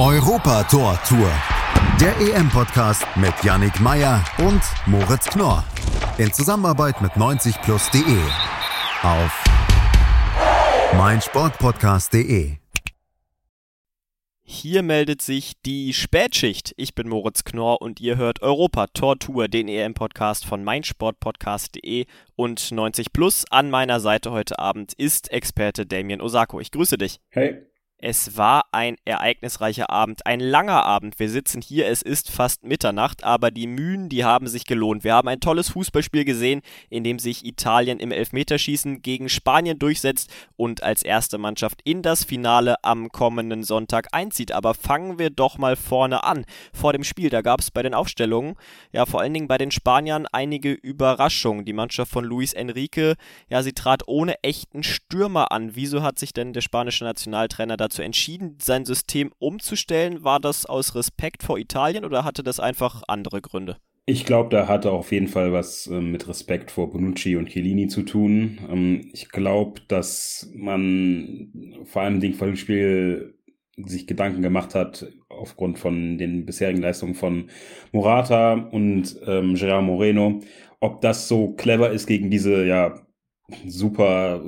Europa Tor Tour. Der EM-Podcast mit Yannick Meyer und Moritz Knorr. In Zusammenarbeit mit 90plus.de. Auf meinsportpodcast.de. Hier meldet sich die Spätschicht. Ich bin Moritz Knorr und ihr hört Europa Tor Tour, den EM-Podcast von meinsportpodcast.de und 90 Plus. An meiner Seite heute Abend ist Experte Damien Osako. Ich grüße dich. Hey. Es war ein ereignisreicher Abend, ein langer Abend. Wir sitzen hier, es ist fast Mitternacht, aber die Mühen, die haben sich gelohnt. Wir haben ein tolles Fußballspiel gesehen, in dem sich Italien im Elfmeterschießen gegen Spanien durchsetzt und als erste Mannschaft in das Finale am kommenden Sonntag einzieht. Aber fangen wir doch mal vorne an. Vor dem Spiel, da gab es bei den Aufstellungen, ja vor allen Dingen bei den Spaniern einige Überraschungen. Die Mannschaft von Luis Enrique, ja sie trat ohne echten Stürmer an. Wieso hat sich denn der spanische Nationaltrainer dazu dazu entschieden, sein System umzustellen? War das aus Respekt vor Italien oder hatte das einfach andere Gründe? Ich glaube, da hatte auf jeden Fall was äh, mit Respekt vor Bonucci und Chiellini zu tun. Ähm, ich glaube, dass man vor allem vor dem Spiel sich Gedanken gemacht hat aufgrund von den bisherigen Leistungen von Morata und ähm, Gerard Moreno, ob das so clever ist gegen diese ja super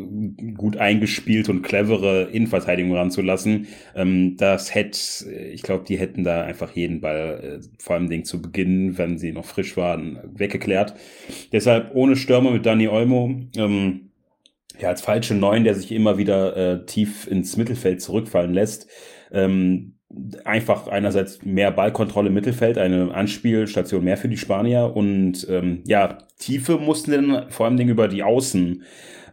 gut eingespielt und clevere Innenverteidigung ranzulassen. Ähm, das hätte, ich glaube, die hätten da einfach jeden Ball, äh, vor allem Ding zu Beginn, wenn sie noch frisch waren, weggeklärt. Deshalb ohne Stürmer mit Dani Olmo, ähm, ja, als falsche Neun, der sich immer wieder äh, tief ins Mittelfeld zurückfallen lässt. Ähm, einfach einerseits mehr Ballkontrolle im Mittelfeld, eine Anspielstation mehr für die Spanier und ähm, ja, Tiefe mussten dann vor allem über die Außen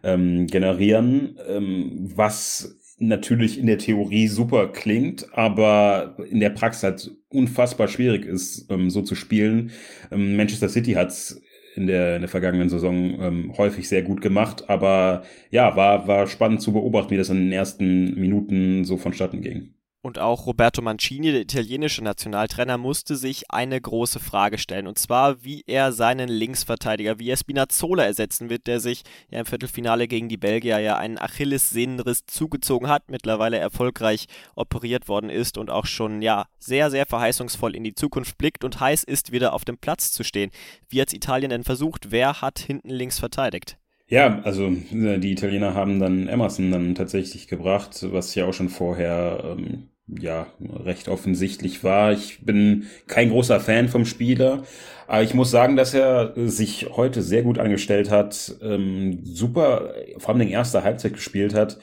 ähm, generieren, ähm, was natürlich in der Theorie super klingt, aber in der Praxis halt unfassbar schwierig ist, ähm, so zu spielen. Ähm, Manchester City hat's in der, in der vergangenen Saison ähm, häufig sehr gut gemacht, aber ja, war, war spannend zu beobachten, wie das in den ersten Minuten so vonstatten ging. Und auch Roberto Mancini, der italienische Nationaltrainer, musste sich eine große Frage stellen. Und zwar, wie er seinen Linksverteidiger, wie er Spinazzola ersetzen wird, der sich ja im Viertelfinale gegen die Belgier ja einen Achillessehnenriss zugezogen hat, mittlerweile erfolgreich operiert worden ist und auch schon ja sehr, sehr verheißungsvoll in die Zukunft blickt und heiß ist, wieder auf dem Platz zu stehen. Wie hat Italien denn versucht? Wer hat hinten links verteidigt? Ja, also äh, die Italiener haben dann Emerson dann tatsächlich gebracht, was ja auch schon vorher ähm, ja recht offensichtlich war. Ich bin kein großer Fan vom Spieler, aber ich muss sagen, dass er sich heute sehr gut angestellt hat, ähm, super, vor allem den erster Halbzeit gespielt hat.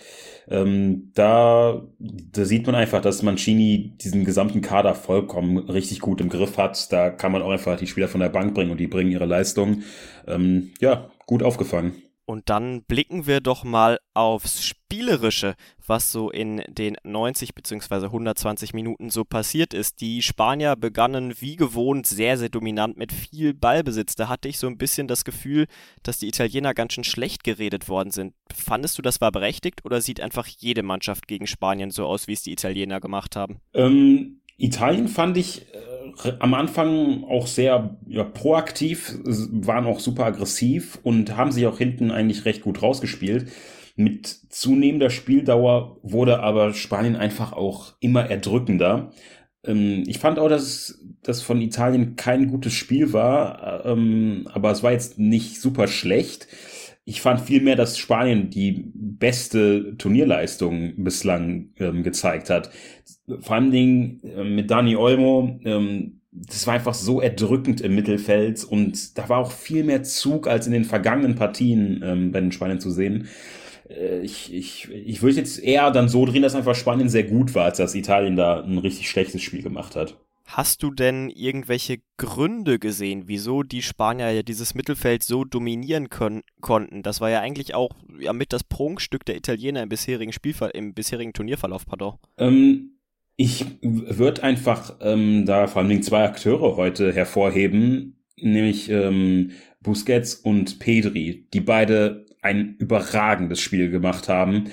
Ähm, da, da sieht man einfach, dass Mancini diesen gesamten Kader vollkommen richtig gut im Griff hat. Da kann man auch einfach die Spieler von der Bank bringen und die bringen ihre Leistung. Ähm, ja, gut aufgefangen. Und dann blicken wir doch mal aufs Spielerische, was so in den 90 bzw. 120 Minuten so passiert ist. Die Spanier begannen wie gewohnt sehr, sehr dominant mit viel Ballbesitz. Da hatte ich so ein bisschen das Gefühl, dass die Italiener ganz schön schlecht geredet worden sind. Fandest du, das war berechtigt oder sieht einfach jede Mannschaft gegen Spanien so aus, wie es die Italiener gemacht haben? Ähm, Italien fand ich äh, am Anfang auch sehr ja, proaktiv, waren auch super aggressiv und haben sich auch hinten eigentlich recht gut rausgespielt. Mit zunehmender Spieldauer wurde aber Spanien einfach auch immer erdrückender. Ähm, ich fand auch, dass das von Italien kein gutes Spiel war, ähm, aber es war jetzt nicht super schlecht. Ich fand vielmehr, dass Spanien die beste Turnierleistung bislang ähm, gezeigt hat vor allen Dingen äh, mit Dani Olmo, ähm, das war einfach so erdrückend im Mittelfeld und da war auch viel mehr Zug als in den vergangenen Partien ähm, bei den Spaniern zu sehen. Äh, ich, ich, ich würde jetzt eher dann so drehen, dass einfach Spanien sehr gut war, als dass Italien da ein richtig schlechtes Spiel gemacht hat. Hast du denn irgendwelche Gründe gesehen, wieso die Spanier ja dieses Mittelfeld so dominieren können, konnten? Das war ja eigentlich auch ja, mit das Prunkstück der Italiener im bisherigen Spielfall, im bisherigen Turnierverlauf, pardon. Ähm, ich würde einfach ähm, da vor allem zwei Akteure heute hervorheben, nämlich ähm, Busquets und Pedri, die beide ein überragendes Spiel gemacht haben.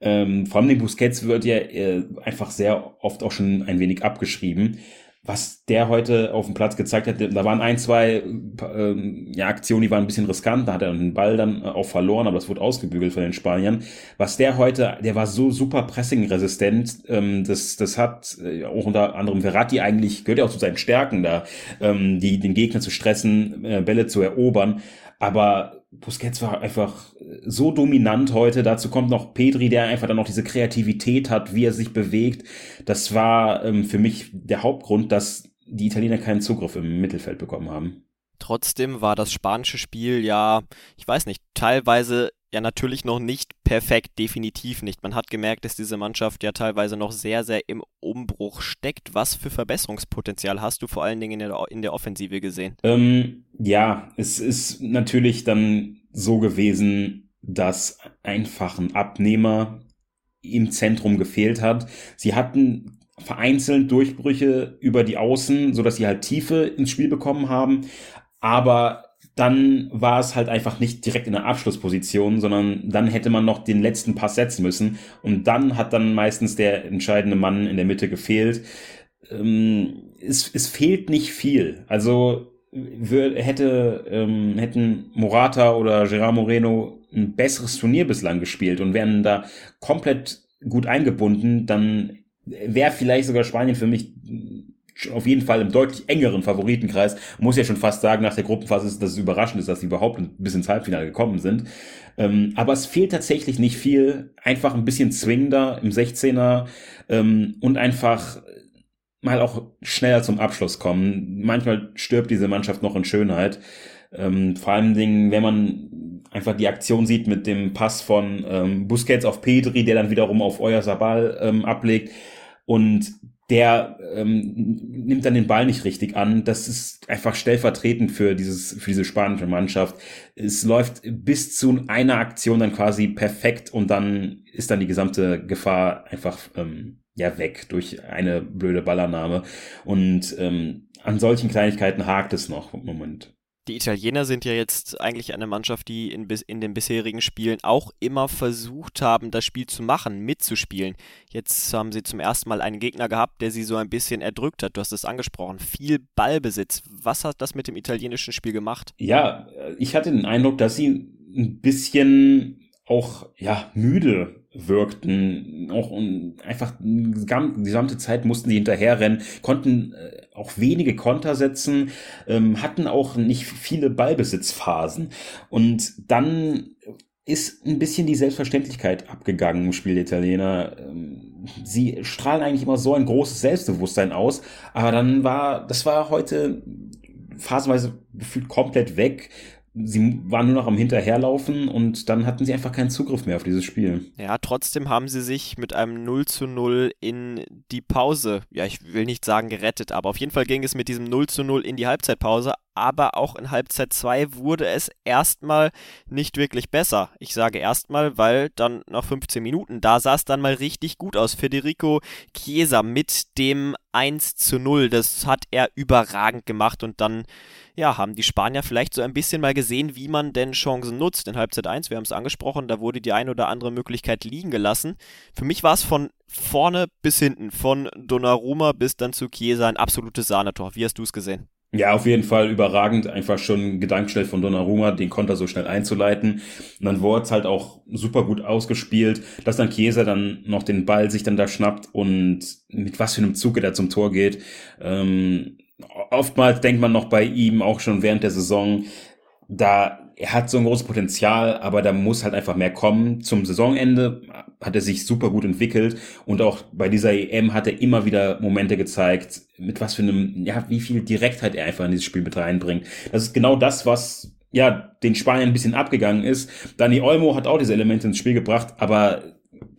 Ähm, vor allem den Busquets wird ja äh, einfach sehr oft auch schon ein wenig abgeschrieben. Was der heute auf dem Platz gezeigt hat, da waren ein, zwei äh, ja, Aktionen, die waren ein bisschen riskant, da hat er den Ball dann auch verloren, aber das wurde ausgebügelt von den Spaniern. Was der heute, der war so super pressing-resistent, ähm, das, das hat äh, auch unter anderem Verratti eigentlich, gehört ja auch zu seinen Stärken da, ähm, die, den Gegner zu stressen, äh, Bälle zu erobern, aber Busquets war einfach so dominant heute. Dazu kommt noch Pedri, der einfach dann noch diese Kreativität hat, wie er sich bewegt. Das war ähm, für mich der Hauptgrund, dass die Italiener keinen Zugriff im Mittelfeld bekommen haben. Trotzdem war das spanische Spiel ja, ich weiß nicht, teilweise ja natürlich noch nicht perfekt, definitiv nicht. Man hat gemerkt, dass diese Mannschaft ja teilweise noch sehr, sehr im Umbruch steckt. Was für Verbesserungspotenzial hast du vor allen Dingen in der, in der Offensive gesehen? Ähm, ja, es ist natürlich dann so gewesen, dass einfach ein Abnehmer im Zentrum gefehlt hat. Sie hatten vereinzelt Durchbrüche über die Außen, so dass sie halt Tiefe ins Spiel bekommen haben. Aber dann war es halt einfach nicht direkt in der Abschlussposition, sondern dann hätte man noch den letzten Pass setzen müssen. Und dann hat dann meistens der entscheidende Mann in der Mitte gefehlt. Ähm, es, es fehlt nicht viel. Also hätte, ähm, hätten Morata oder Gerard Moreno ein besseres Turnier bislang gespielt und wären da komplett gut eingebunden, dann wäre vielleicht sogar Spanien für mich auf jeden Fall im deutlich engeren Favoritenkreis. Muss ja schon fast sagen, nach der Gruppenphase ist, dass es überraschend ist, dass sie überhaupt bis ins Halbfinale gekommen sind. Ähm, aber es fehlt tatsächlich nicht viel. Einfach ein bisschen zwingender im 16er ähm, und einfach mal auch schneller zum Abschluss kommen. Manchmal stirbt diese Mannschaft noch in Schönheit. Ähm, vor allen Dingen, wenn man einfach die Aktion sieht mit dem Pass von ähm, Busquets auf Pedri, der dann wiederum auf Euer Sabal ähm, ablegt. Und der ähm, nimmt dann den Ball nicht richtig an. Das ist einfach stellvertretend für dieses für diese spanische Mannschaft. Es läuft bis zu einer Aktion dann quasi perfekt und dann ist dann die gesamte Gefahr einfach ähm, ja weg durch eine blöde Ballannahme. Und ähm, an solchen Kleinigkeiten hakt es noch Moment. Die Italiener sind ja jetzt eigentlich eine Mannschaft, die in, in den bisherigen Spielen auch immer versucht haben, das Spiel zu machen, mitzuspielen. Jetzt haben sie zum ersten Mal einen Gegner gehabt, der sie so ein bisschen erdrückt hat. Du hast es angesprochen. Viel Ballbesitz. Was hat das mit dem italienischen Spiel gemacht? Ja, ich hatte den Eindruck, dass sie ein bisschen auch ja müde wirkten. Auch einfach die gesamte Zeit mussten sie hinterherrennen, konnten äh, auch wenige Konter setzen, ähm, hatten auch nicht viele Ballbesitzphasen. Und dann ist ein bisschen die Selbstverständlichkeit abgegangen im Spiel der Italiener. Ähm, sie strahlen eigentlich immer so ein großes Selbstbewusstsein aus, aber dann war, das war heute phasenweise gefühlt komplett weg sie waren nur noch am Hinterherlaufen und dann hatten sie einfach keinen Zugriff mehr auf dieses Spiel. Ja, trotzdem haben sie sich mit einem 0 zu 0 in die Pause, ja, ich will nicht sagen gerettet, aber auf jeden Fall ging es mit diesem 0 zu 0 in die Halbzeitpause, aber auch in Halbzeit 2 wurde es erstmal nicht wirklich besser. Ich sage erstmal, weil dann nach 15 Minuten, da sah es dann mal richtig gut aus. Federico Chiesa mit dem 1 zu 0, das hat er überragend gemacht und dann ja, haben die Spanier vielleicht so ein bisschen mal gesehen, wie man denn Chancen nutzt. In Halbzeit 1, wir haben es angesprochen, da wurde die ein oder andere Möglichkeit liegen gelassen. Für mich war es von vorne bis hinten, von Donnarumma bis dann zu Chiesa ein absolutes Sahnetor. Wie hast du es gesehen? Ja, auf jeden Fall überragend, einfach schon gedankenschnell von Donnarumma, den Konter so schnell einzuleiten. Und dann wurde es halt auch super gut ausgespielt, dass dann Chiesa dann noch den Ball sich dann da schnappt und mit was für einem Zug er da zum Tor geht. Ähm, oftmals denkt man noch bei ihm auch schon während der Saison, da er hat so ein großes Potenzial, aber da muss halt einfach mehr kommen. Zum Saisonende hat er sich super gut entwickelt und auch bei dieser EM hat er immer wieder Momente gezeigt, mit was für einem, ja, wie viel Direktheit er einfach in dieses Spiel mit reinbringt. Das ist genau das, was ja den Spaniern ein bisschen abgegangen ist. Dani Olmo hat auch diese Elemente ins Spiel gebracht, aber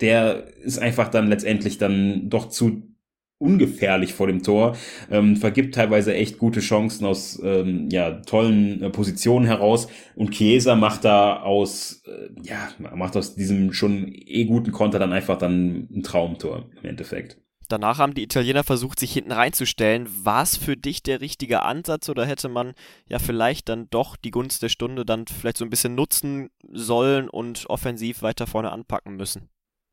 der ist einfach dann letztendlich dann doch zu ungefährlich vor dem Tor, ähm, vergibt teilweise echt gute Chancen aus ähm, ja, tollen äh, Positionen heraus und Chiesa macht da aus äh, ja, macht aus diesem schon eh guten Konter dann einfach dann ein Traumtor im Endeffekt. Danach haben die Italiener versucht, sich hinten reinzustellen. War es für dich der richtige Ansatz oder hätte man ja vielleicht dann doch die Gunst der Stunde dann vielleicht so ein bisschen nutzen sollen und offensiv weiter vorne anpacken müssen?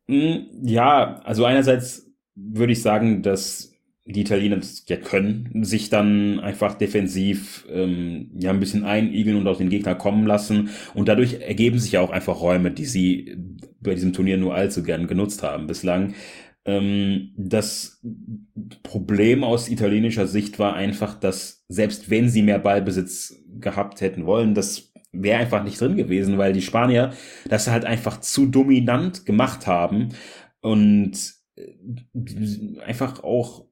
Hm, ja, also einerseits würde ich sagen, dass die Italiener ja können, sich dann einfach defensiv ähm, ja ein bisschen einigeln und auf den Gegner kommen lassen. Und dadurch ergeben sich ja auch einfach Räume, die sie bei diesem Turnier nur allzu gern genutzt haben bislang. Ähm, das Problem aus italienischer Sicht war einfach, dass selbst wenn sie mehr Ballbesitz gehabt hätten wollen, das wäre einfach nicht drin gewesen, weil die Spanier das halt einfach zu dominant gemacht haben und einfach auch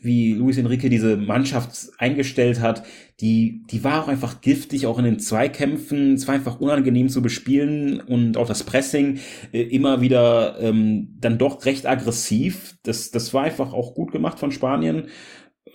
wie Luis Enrique diese Mannschaft eingestellt hat, die, die war auch einfach giftig, auch in den Zweikämpfen. Es war einfach unangenehm zu bespielen und auch das Pressing äh, immer wieder ähm, dann doch recht aggressiv. Das, das war einfach auch gut gemacht von Spanien.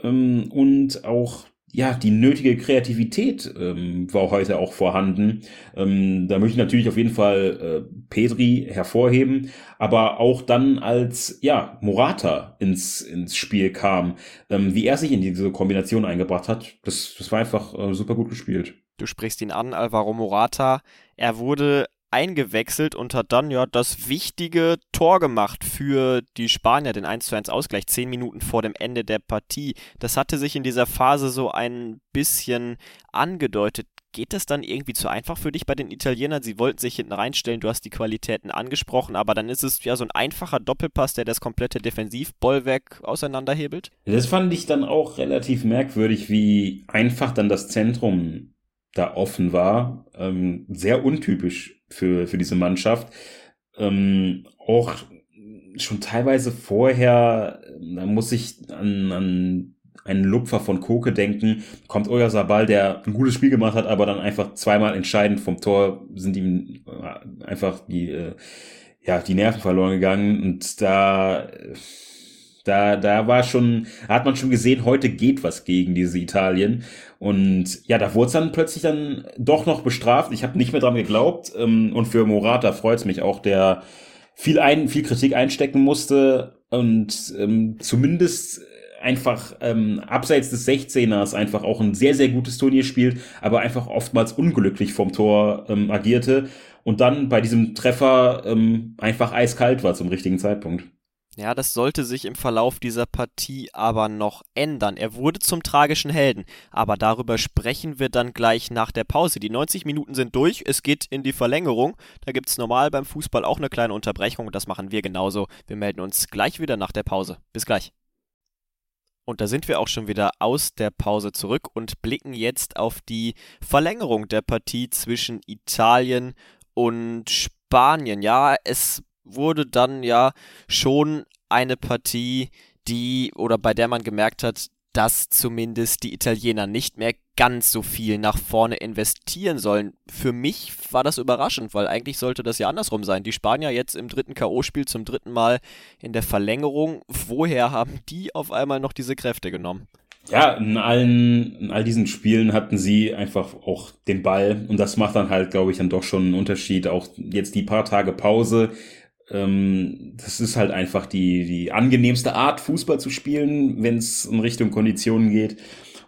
Ähm, und auch ja, die nötige Kreativität ähm, war heute auch vorhanden. Ähm, da möchte ich natürlich auf jeden Fall äh, Pedri hervorheben, aber auch dann als ja Morata ins ins Spiel kam, ähm, wie er sich in diese Kombination eingebracht hat, das das war einfach äh, super gut gespielt. Du sprichst ihn an, Alvaro Morata. Er wurde eingewechselt und hat dann ja das wichtige Tor gemacht für die Spanier, den 1 zu 1 Ausgleich, zehn Minuten vor dem Ende der Partie. Das hatte sich in dieser Phase so ein bisschen angedeutet. Geht das dann irgendwie zu einfach für dich bei den Italienern? Sie wollten sich hinten reinstellen, du hast die Qualitäten angesprochen, aber dann ist es ja so ein einfacher Doppelpass, der das komplette Defensivbollwerk auseinanderhebelt. Das fand ich dann auch relativ merkwürdig, wie einfach dann das Zentrum da offen war. Ähm, sehr untypisch für, für diese Mannschaft. Ähm, auch schon teilweise vorher, da muss ich an, an einen Lupfer von Koke denken, kommt Oya Sabal, der ein gutes Spiel gemacht hat, aber dann einfach zweimal entscheidend vom Tor sind ihm äh, einfach die, äh, ja, die Nerven verloren gegangen und da, da, da war schon, hat man schon gesehen, heute geht was gegen diese Italien. Und ja, da wurde es dann plötzlich dann doch noch bestraft. Ich habe nicht mehr dran geglaubt. Ähm, und für Morata freut es mich auch, der viel ein, viel Kritik einstecken musste und ähm, zumindest einfach ähm, abseits des 16ers einfach auch ein sehr, sehr gutes Turnier spielt, aber einfach oftmals unglücklich vom Tor ähm, agierte und dann bei diesem Treffer ähm, einfach eiskalt war zum richtigen Zeitpunkt. Ja, das sollte sich im Verlauf dieser Partie aber noch ändern. Er wurde zum tragischen Helden, aber darüber sprechen wir dann gleich nach der Pause. Die 90 Minuten sind durch, es geht in die Verlängerung. Da gibt es normal beim Fußball auch eine kleine Unterbrechung das machen wir genauso. Wir melden uns gleich wieder nach der Pause. Bis gleich. Und da sind wir auch schon wieder aus der Pause zurück und blicken jetzt auf die Verlängerung der Partie zwischen Italien und Spanien. Ja, es wurde dann ja schon eine Partie, die oder bei der man gemerkt hat, dass zumindest die Italiener nicht mehr ganz so viel nach vorne investieren sollen. Für mich war das überraschend, weil eigentlich sollte das ja andersrum sein. Die Spanier jetzt im dritten KO-Spiel zum dritten Mal in der Verlängerung. Woher haben die auf einmal noch diese Kräfte genommen? Ja, in allen, in all diesen Spielen hatten sie einfach auch den Ball und das macht dann halt, glaube ich, dann doch schon einen Unterschied. Auch jetzt die paar Tage Pause ähm, das ist halt einfach die, die angenehmste Art, Fußball zu spielen, wenn es in Richtung Konditionen geht.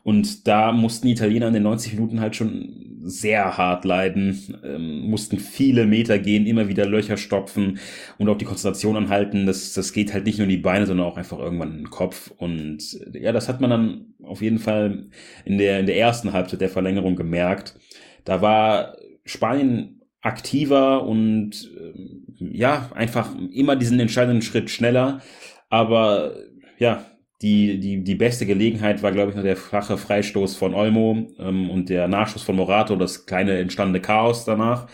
Und da mussten die Italiener in den 90 Minuten halt schon sehr hart leiden, ähm, mussten viele Meter gehen, immer wieder Löcher stopfen und auch die Konzentration anhalten. Das, das geht halt nicht nur in die Beine, sondern auch einfach irgendwann in den Kopf. Und ja, das hat man dann auf jeden Fall in der, in der ersten Halbzeit der Verlängerung gemerkt. Da war Spanien aktiver und ähm, ja, einfach immer diesen entscheidenden Schritt schneller. Aber ja, die, die, die beste Gelegenheit war, glaube ich, noch der flache Freistoß von Olmo ähm, und der Nachschuss von Morato, das kleine entstandene Chaos danach.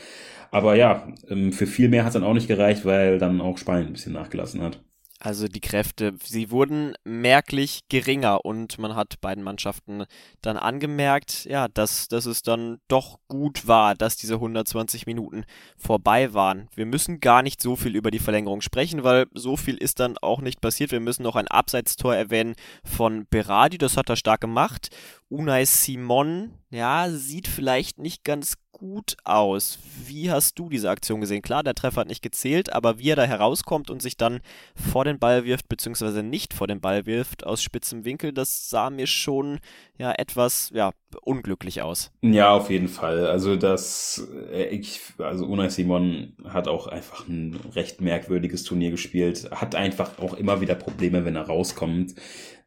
Aber ja, ähm, für viel mehr hat es dann auch nicht gereicht, weil dann auch Spanien ein bisschen nachgelassen hat. Also die Kräfte, sie wurden merklich geringer und man hat beiden Mannschaften dann angemerkt, ja, dass, dass es dann doch gut war, dass diese 120 Minuten vorbei waren. Wir müssen gar nicht so viel über die Verlängerung sprechen, weil so viel ist dann auch nicht passiert. Wir müssen noch ein Abseitstor erwähnen von Berardi, das hat er stark gemacht. Unai Simon, ja, sieht vielleicht nicht ganz gut aus. Wie hast du diese Aktion gesehen? Klar, der Treffer hat nicht gezählt, aber wie er da herauskommt und sich dann vor den Ball wirft, beziehungsweise nicht vor den Ball wirft, aus spitzem Winkel, das sah mir schon ja etwas ja, unglücklich aus. Ja, auf jeden Fall. Also das, äh, ich, also Unai Simon hat auch einfach ein recht merkwürdiges Turnier gespielt, hat einfach auch immer wieder Probleme, wenn er rauskommt.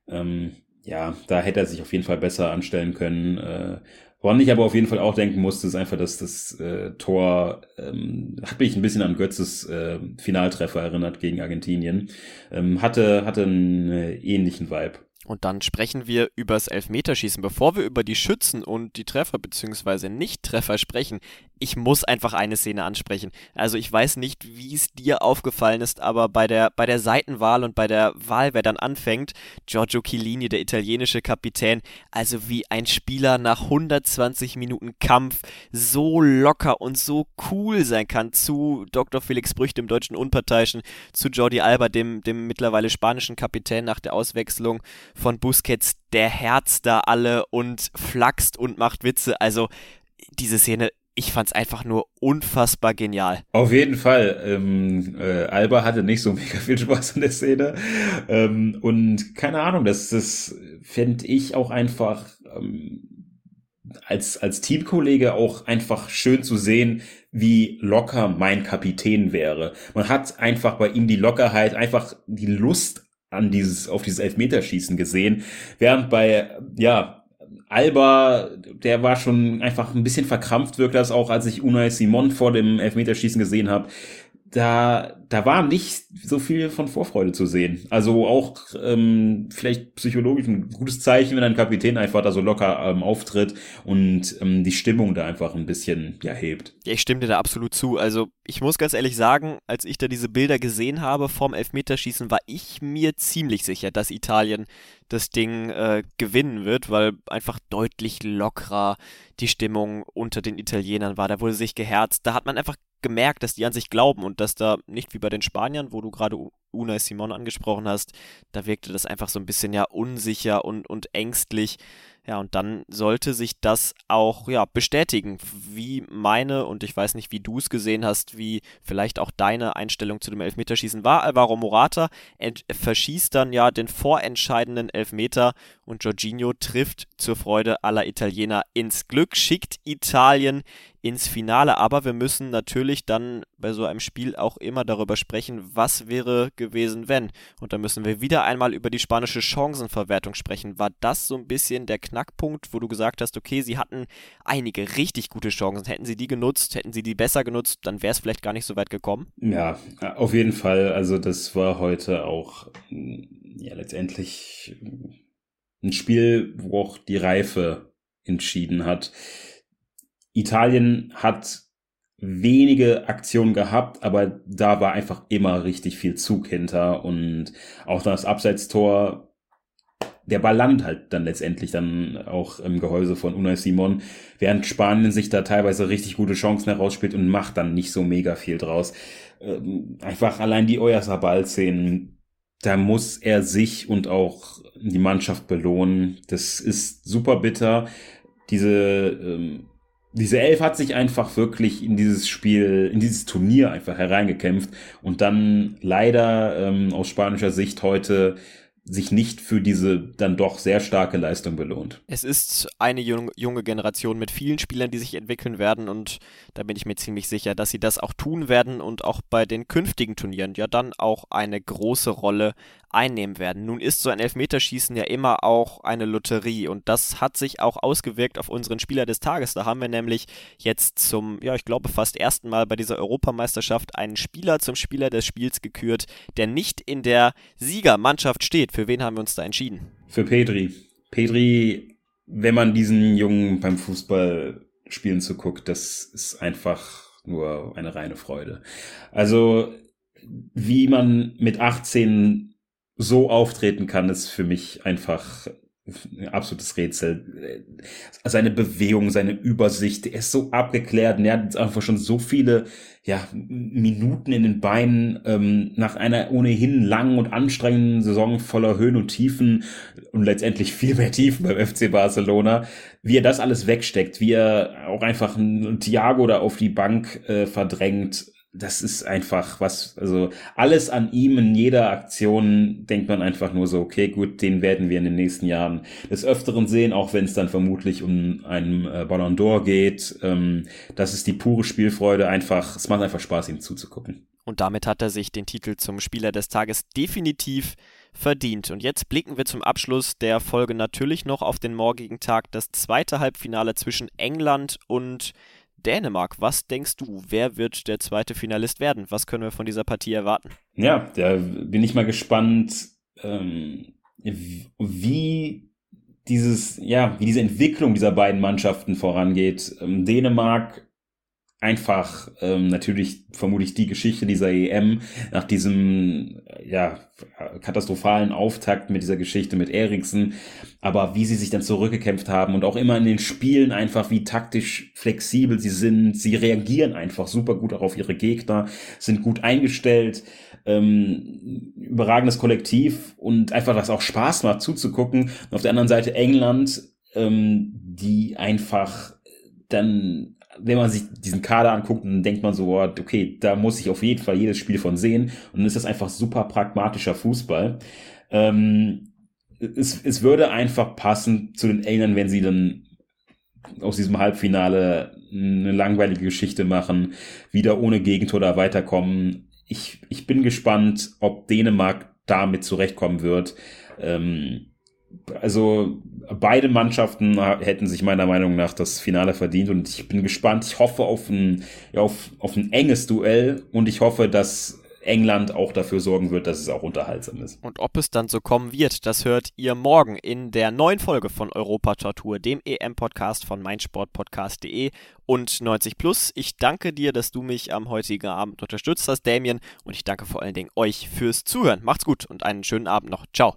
Ähm, ja, da hätte er sich auf jeden Fall besser anstellen können. Äh, Woran ich aber auf jeden Fall auch denken musste, ist einfach, dass das äh, Tor ähm, hat mich ein bisschen an Götzes äh, Finaltreffer erinnert gegen Argentinien. Ähm, hatte, hatte einen äh, ähnlichen Vibe. Und dann sprechen wir übers Elfmeterschießen. Bevor wir über die Schützen und die Treffer bzw. Nicht-Treffer sprechen, ich muss einfach eine Szene ansprechen. Also ich weiß nicht, wie es dir aufgefallen ist, aber bei der, bei der Seitenwahl und bei der Wahl, wer dann anfängt, Giorgio Chiellini, der italienische Kapitän, also wie ein Spieler nach 120 Minuten Kampf so locker und so cool sein kann zu Dr. Felix Brüch, dem deutschen Unparteiischen, zu Jordi Alba, dem, dem mittlerweile spanischen Kapitän nach der Auswechslung von Busquets, der herzt da alle und flaxt und macht Witze. Also diese Szene ich fand's einfach nur unfassbar genial. Auf jeden Fall. Ähm, äh, Alba hatte nicht so mega viel Spaß in der Szene. Ähm, und keine Ahnung, das, das fände ich auch einfach ähm, als, als Teamkollege auch einfach schön zu sehen, wie locker mein Kapitän wäre. Man hat einfach bei ihm die Lockerheit, einfach die Lust an dieses, auf dieses Elfmeterschießen gesehen. Während bei, ja, Alba, der war schon einfach ein bisschen verkrampft, wirkt das auch, als ich Unai Simon vor dem Elfmeterschießen gesehen habe da, da war nicht so viel von Vorfreude zu sehen. Also auch ähm, vielleicht psychologisch ein gutes Zeichen, wenn ein Kapitän einfach da so locker ähm, auftritt und ähm, die Stimmung da einfach ein bisschen ja hebt. Ja, ich stimme dir da absolut zu. Also ich muss ganz ehrlich sagen, als ich da diese Bilder gesehen habe vom Elfmeterschießen, war ich mir ziemlich sicher, dass Italien das Ding äh, gewinnen wird, weil einfach deutlich lockerer die Stimmung unter den Italienern war. Da wurde sich geherzt. Da hat man einfach gemerkt, dass die an sich glauben und dass da nicht wie bei den Spaniern, wo du gerade Unai Simon angesprochen hast, da wirkte das einfach so ein bisschen ja unsicher und, und ängstlich. Ja, und dann sollte sich das auch ja bestätigen, wie meine und ich weiß nicht, wie du es gesehen hast, wie vielleicht auch deine Einstellung zu dem Elfmeterschießen war. Alvaro Morata verschießt dann ja den vorentscheidenden Elfmeter und Jorginho trifft zur Freude aller Italiener ins Glück, schickt Italien ins Finale. Aber wir müssen natürlich dann bei so einem Spiel auch immer darüber sprechen, was wäre gewesen, wenn. Und da müssen wir wieder einmal über die spanische Chancenverwertung sprechen. War das so ein bisschen der Knackpunkt, wo du gesagt hast, okay, sie hatten einige richtig gute Chancen. Hätten sie die genutzt, hätten sie die besser genutzt, dann wäre es vielleicht gar nicht so weit gekommen? Ja, auf jeden Fall. Also das war heute auch ja letztendlich ein Spiel, wo auch die Reife entschieden hat. Italien hat wenige Aktionen gehabt, aber da war einfach immer richtig viel Zug hinter und auch das Abseitstor, der Ball landet halt dann letztendlich dann auch im Gehäuse von Unai Simon, während Spanien sich da teilweise richtig gute Chancen herausspielt und macht dann nicht so mega viel draus. Ähm, einfach allein die Oyarzabal-Szenen, da muss er sich und auch die Mannschaft belohnen. Das ist super bitter. Diese ähm, diese Elf hat sich einfach wirklich in dieses Spiel, in dieses Turnier einfach hereingekämpft und dann leider ähm, aus spanischer Sicht heute sich nicht für diese dann doch sehr starke Leistung belohnt. Es ist eine junge Generation mit vielen Spielern, die sich entwickeln werden und da bin ich mir ziemlich sicher, dass sie das auch tun werden und auch bei den künftigen Turnieren ja dann auch eine große Rolle einnehmen werden. Nun ist so ein Elfmeterschießen ja immer auch eine Lotterie und das hat sich auch ausgewirkt auf unseren Spieler des Tages. Da haben wir nämlich jetzt zum, ja, ich glaube fast ersten Mal bei dieser Europameisterschaft einen Spieler zum Spieler des Spiels gekürt, der nicht in der Siegermannschaft steht. Für wen haben wir uns da entschieden? Für Pedri. Pedri, wenn man diesen Jungen beim Fußball spielen zuguckt, das ist einfach nur eine reine Freude. Also, wie man mit 18 so auftreten kann, ist für mich einfach ein absolutes Rätsel. Seine Bewegung, seine Übersicht, er ist so abgeklärt und er hat einfach schon so viele ja, Minuten in den Beinen ähm, nach einer ohnehin langen und anstrengenden Saison voller Höhen und Tiefen und letztendlich viel mehr Tiefen beim FC Barcelona, wie er das alles wegsteckt, wie er auch einfach einen Thiago da auf die Bank äh, verdrängt das ist einfach was, also alles an ihm in jeder Aktion denkt man einfach nur so, okay, gut, den werden wir in den nächsten Jahren des Öfteren sehen, auch wenn es dann vermutlich um einen äh, Ballon d'Or geht. Ähm, das ist die pure Spielfreude, einfach, es macht einfach Spaß, ihm zuzugucken. Und damit hat er sich den Titel zum Spieler des Tages definitiv verdient. Und jetzt blicken wir zum Abschluss der Folge natürlich noch auf den morgigen Tag, das zweite Halbfinale zwischen England und Dänemark. Was denkst du, wer wird der zweite Finalist werden? Was können wir von dieser Partie erwarten? Ja, da bin ich mal gespannt, ähm, wie dieses, ja, wie diese Entwicklung dieser beiden Mannschaften vorangeht. Ähm, Dänemark einfach ähm, natürlich vermutlich die Geschichte dieser EM nach diesem ja katastrophalen Auftakt mit dieser Geschichte mit Eriksen, aber wie sie sich dann zurückgekämpft haben und auch immer in den Spielen einfach wie taktisch flexibel sie sind, sie reagieren einfach super gut auch auf ihre Gegner, sind gut eingestellt, ähm, überragendes Kollektiv und einfach was auch Spaß macht zuzugucken. Und auf der anderen Seite England, ähm, die einfach dann wenn man sich diesen Kader anguckt, dann denkt man so, okay, da muss ich auf jeden Fall jedes Spiel von sehen. Und dann ist das einfach super pragmatischer Fußball. Ähm, es, es würde einfach passen zu den Engländern, wenn sie dann aus diesem Halbfinale eine langweilige Geschichte machen, wieder ohne Gegentor da weiterkommen. Ich, ich bin gespannt, ob Dänemark damit zurechtkommen wird. Ähm, also beide Mannschaften hätten sich meiner Meinung nach das Finale verdient und ich bin gespannt. Ich hoffe auf ein, ja, auf, auf ein enges Duell und ich hoffe, dass England auch dafür sorgen wird, dass es auch unterhaltsam ist. Und ob es dann so kommen wird, das hört ihr morgen in der neuen Folge von Europa Tortur, dem EM-Podcast von meinsportpodcast.de und 90 Plus. Ich danke dir, dass du mich am heutigen Abend unterstützt hast, Damien, und ich danke vor allen Dingen euch fürs Zuhören. Macht's gut und einen schönen Abend noch. Ciao.